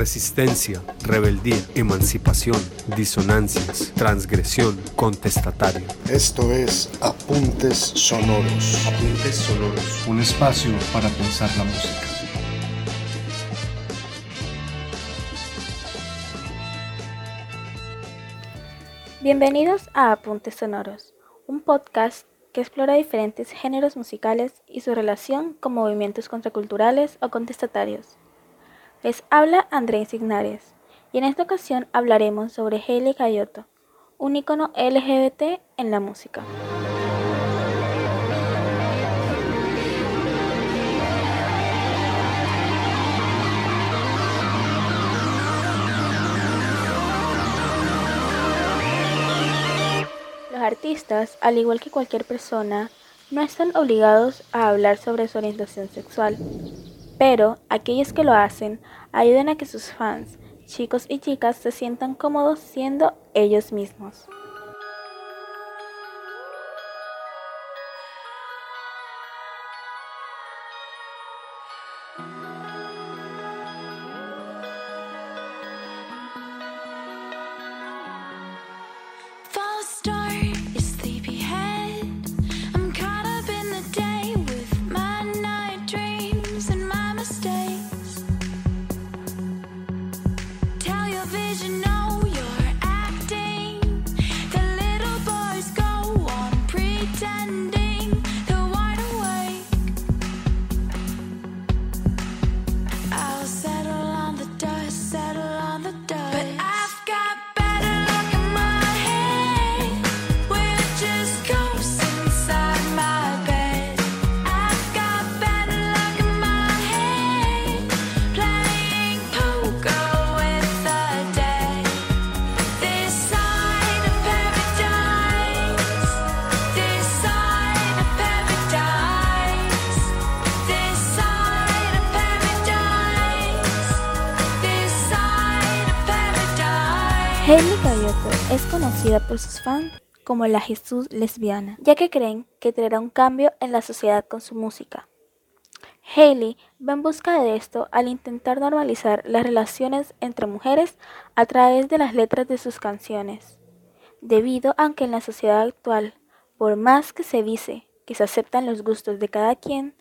resistencia, rebeldía, emancipación, disonancias, transgresión, contestatario. Esto es Apuntes Sonoros. Apuntes Sonoros, un espacio para pensar la música. Bienvenidos a Apuntes Sonoros, un podcast que explora diferentes géneros musicales y su relación con movimientos contraculturales o contestatarios. Les habla Andrés Ignares y en esta ocasión hablaremos sobre Hailey Cayoto, un icono LGBT en la música. Los artistas, al igual que cualquier persona, no están obligados a hablar sobre su orientación sexual, pero aquellos que lo hacen ayudan a que sus fans, chicos y chicas, se sientan cómodos siendo ellos mismos. Hailey Gaviotto es conocida por sus fans como la Jesús lesbiana, ya que creen que traerá un cambio en la sociedad con su música. Hailey va en busca de esto al intentar normalizar las relaciones entre mujeres a través de las letras de sus canciones, debido a que en la sociedad actual, por más que se dice que se aceptan los gustos de cada quien,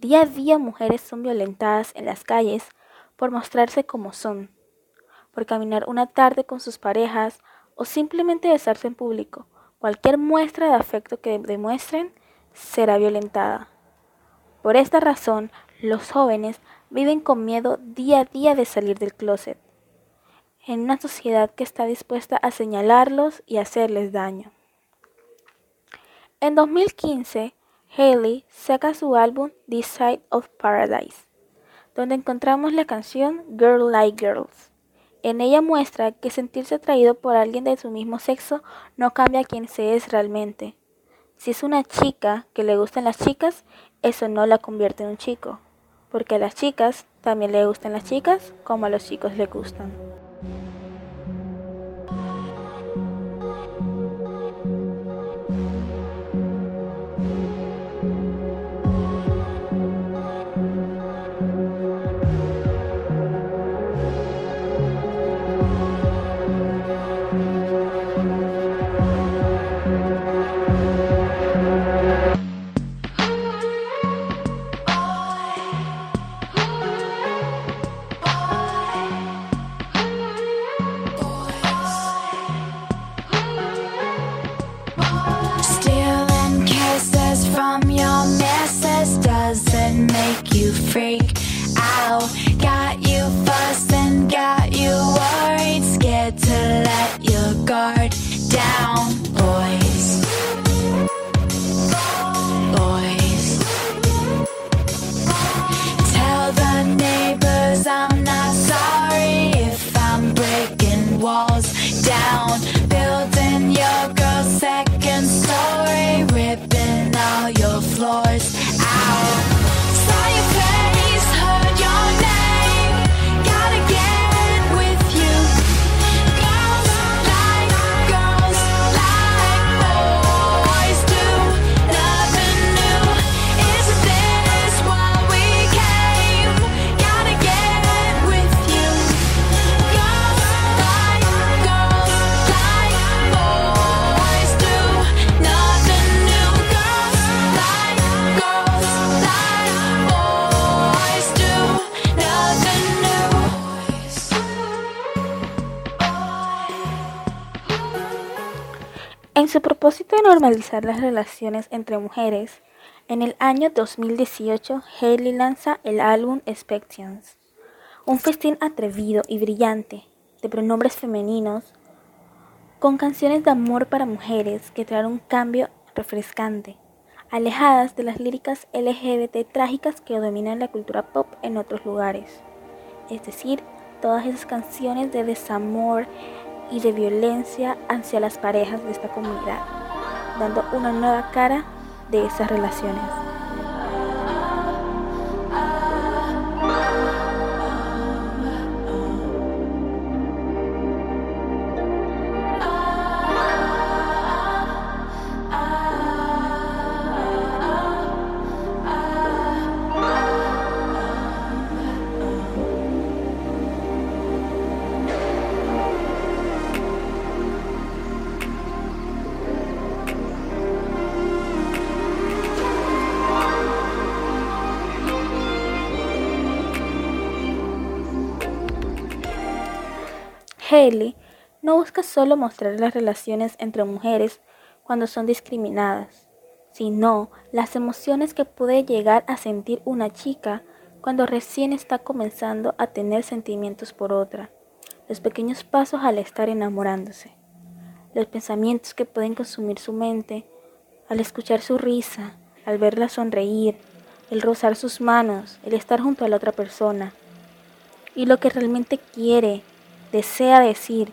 día a día mujeres son violentadas en las calles por mostrarse como son por caminar una tarde con sus parejas o simplemente besarse en público. Cualquier muestra de afecto que demuestren será violentada. Por esta razón, los jóvenes viven con miedo día a día de salir del closet, en una sociedad que está dispuesta a señalarlos y hacerles daño. En 2015, Haley saca su álbum This Side of Paradise, donde encontramos la canción Girl Like Girls. En ella muestra que sentirse atraído por alguien de su mismo sexo no cambia quién se es realmente. Si es una chica que le gustan las chicas, eso no la convierte en un chico, porque a las chicas también le gustan las chicas como a los chicos le gustan. Normalizar las relaciones entre mujeres, en el año 2018 Hailey lanza el álbum Expectations, un festín atrevido y brillante de pronombres femeninos con canciones de amor para mujeres que traen un cambio refrescante, alejadas de las líricas LGBT trágicas que dominan la cultura pop en otros lugares. Es decir, todas esas canciones de desamor y de violencia hacia las parejas de esta comunidad, dando una nueva cara de esas relaciones. Haley no busca solo mostrar las relaciones entre mujeres cuando son discriminadas, sino las emociones que puede llegar a sentir una chica cuando recién está comenzando a tener sentimientos por otra, los pequeños pasos al estar enamorándose, los pensamientos que pueden consumir su mente al escuchar su risa, al verla sonreír, el rozar sus manos, el estar junto a la otra persona, y lo que realmente quiere desea decir,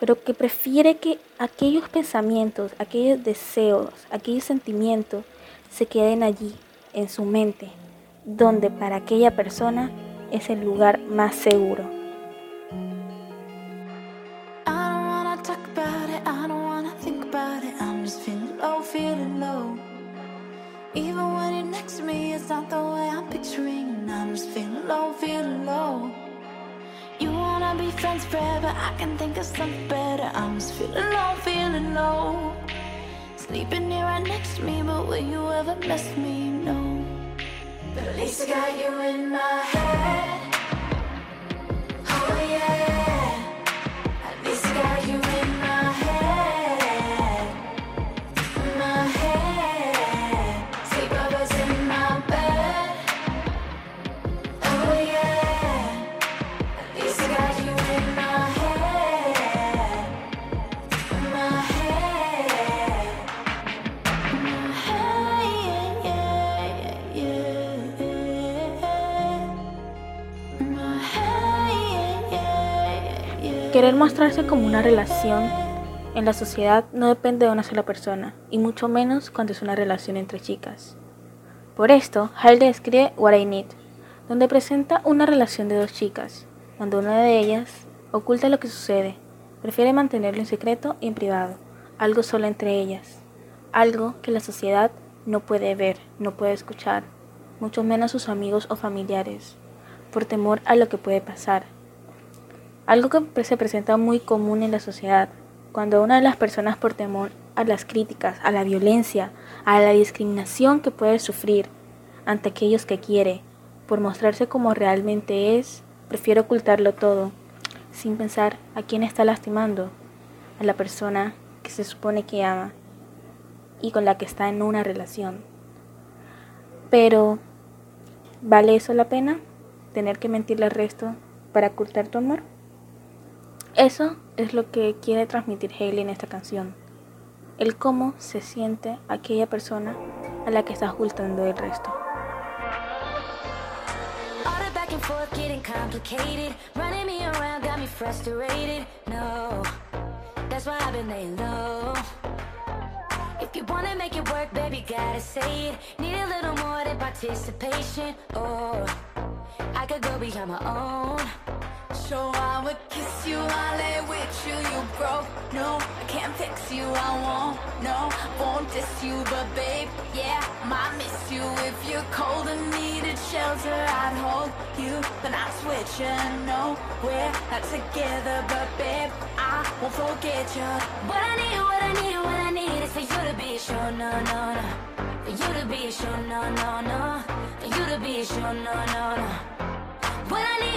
pero que prefiere que aquellos pensamientos, aquellos deseos, aquellos sentimientos se queden allí, en su mente, donde para aquella persona es el lugar más seguro. Next to me, but will you ever miss me? No But at least I got you in my head Querer mostrarse como una relación en la sociedad no depende de una sola persona, y mucho menos cuando es una relación entre chicas. Por esto, Hailey escribe What I Need, donde presenta una relación de dos chicas, donde una de ellas oculta lo que sucede, prefiere mantenerlo en secreto y en privado, algo solo entre ellas, algo que la sociedad no puede ver, no puede escuchar, mucho menos sus amigos o familiares, por temor a lo que puede pasar. Algo que se presenta muy común en la sociedad, cuando una de las personas por temor a las críticas, a la violencia, a la discriminación que puede sufrir ante aquellos que quiere, por mostrarse como realmente es, prefiere ocultarlo todo, sin pensar a quién está lastimando, a la persona que se supone que ama y con la que está en una relación. Pero, ¿vale eso la pena? ¿Tener que mentirle al resto para ocultar tu amor? Eso es lo que quiere transmitir Hailey en esta canción. El cómo se siente aquella persona a la que está ocultando el resto. If you wanna make it work, baby, gotta say it. Need a little more than participation. Oh, I could go beyond my own. So I would kiss you, I lay with you, you broke. No, I can't fix you, I won't. No, won't diss you, but babe, yeah, might miss you. If you're cold and needed shelter, I'd hold you. But not switching, no, we're not together, but babe, I won't forget you. What I need, what I need, what I need is for you to be sure, no, no, no. For you to be sure, no, no, no. For you to be sure, no, no, no. What I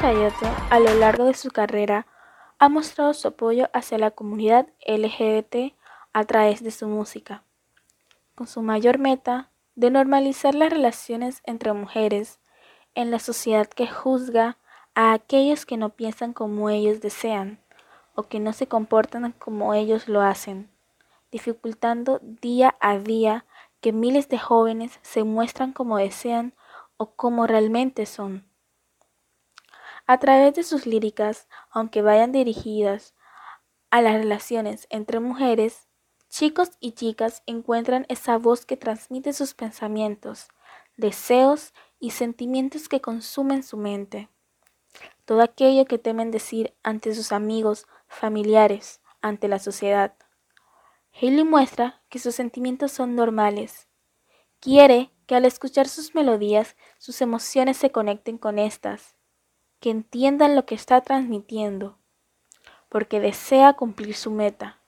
Kayotto, a lo largo de su carrera, ha mostrado su apoyo hacia la comunidad LGBT a través de su música, con su mayor meta de normalizar las relaciones entre mujeres en la sociedad que juzga a aquellos que no piensan como ellos desean o que no se comportan como ellos lo hacen, dificultando día a día que miles de jóvenes se muestran como desean o como realmente son. A través de sus líricas, aunque vayan dirigidas a las relaciones entre mujeres, chicos y chicas encuentran esa voz que transmite sus pensamientos, deseos y sentimientos que consumen su mente. Todo aquello que temen decir ante sus amigos, familiares, ante la sociedad. Haley muestra que sus sentimientos son normales. Quiere que al escuchar sus melodías sus emociones se conecten con estas, que entiendan lo que está transmitiendo, porque desea cumplir su meta.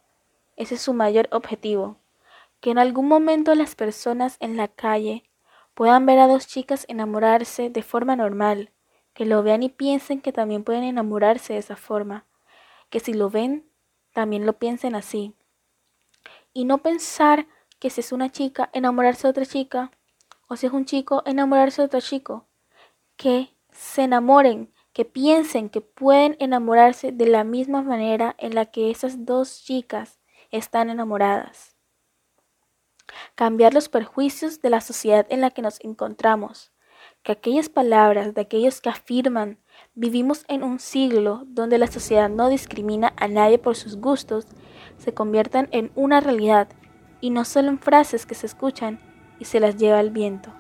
Ese es su mayor objetivo, que en algún momento las personas en la calle puedan ver a dos chicas enamorarse de forma normal, que lo vean y piensen que también pueden enamorarse de esa forma, que si lo ven, también lo piensen así. Y no pensar que si es una chica, enamorarse de otra chica, o si es un chico, enamorarse de otro chico. Que se enamoren, que piensen que pueden enamorarse de la misma manera en la que esas dos chicas están enamoradas. Cambiar los perjuicios de la sociedad en la que nos encontramos. Que aquellas palabras de aquellos que afirman vivimos en un siglo donde la sociedad no discrimina a nadie por sus gustos, se conviertan en una realidad y no solo en frases que se escuchan y se las lleva el viento.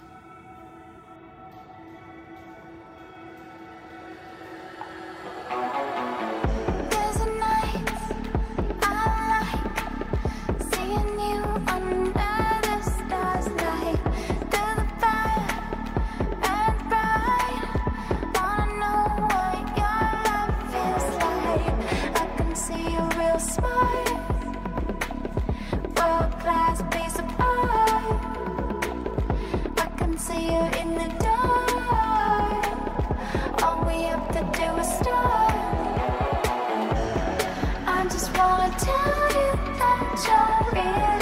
I just wanna tell you that you're really,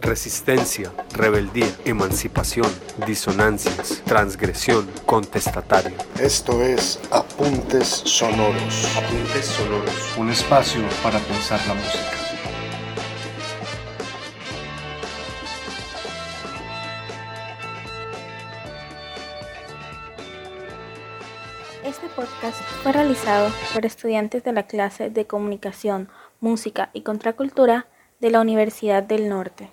Resistencia, rebeldía, emancipación, disonancias, transgresión, contestatario. Esto es Apuntes Sonoros. Apuntes sonoros. Un espacio para pensar la música. Este podcast fue realizado por estudiantes de la clase de Comunicación, Música y Contracultura de la Universidad del Norte.